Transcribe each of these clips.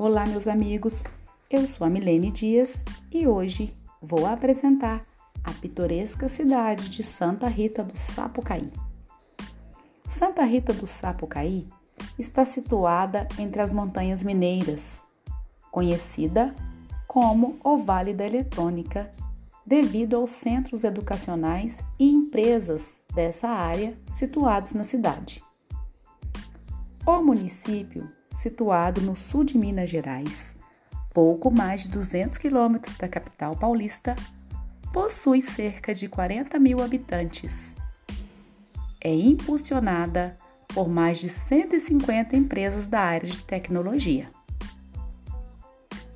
Olá, meus amigos. Eu sou a Milene Dias e hoje vou apresentar a pitoresca cidade de Santa Rita do Sapucaí. Santa Rita do Sapucaí está situada entre as Montanhas Mineiras, conhecida como o Vale da Eletrônica, devido aos centros educacionais e empresas dessa área situados na cidade. O município situado no sul de Minas Gerais, pouco mais de 200 quilômetros da capital paulista, possui cerca de 40 mil habitantes. É impulsionada por mais de 150 empresas da área de tecnologia.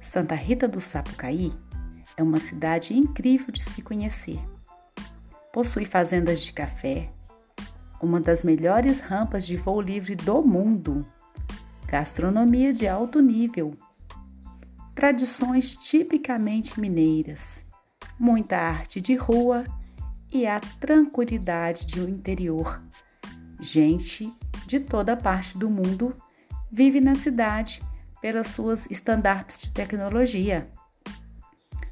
Santa Rita do Sapucaí é uma cidade incrível de se conhecer. Possui fazendas de café, uma das melhores rampas de voo livre do mundo gastronomia de alto nível, tradições tipicamente mineiras, muita arte de rua e a tranquilidade de um interior. Gente de toda parte do mundo vive na cidade pelas suas estandartes de tecnologia.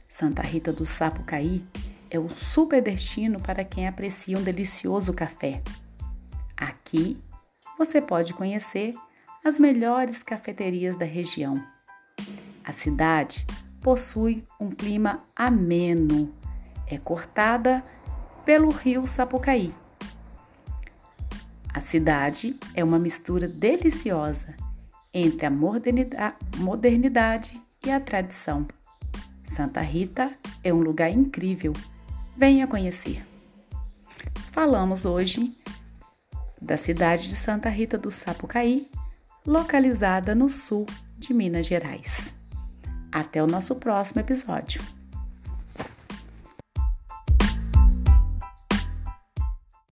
Santa Rita do Sapucaí é o super destino para quem aprecia um delicioso café. Aqui você pode conhecer as melhores cafeterias da região. A cidade possui um clima ameno, é cortada pelo rio Sapucaí. A cidade é uma mistura deliciosa entre a modernidade e a tradição. Santa Rita é um lugar incrível. Venha conhecer. Falamos hoje da cidade de Santa Rita do Sapucaí localizada no sul de Minas Gerais. Até o nosso próximo episódio.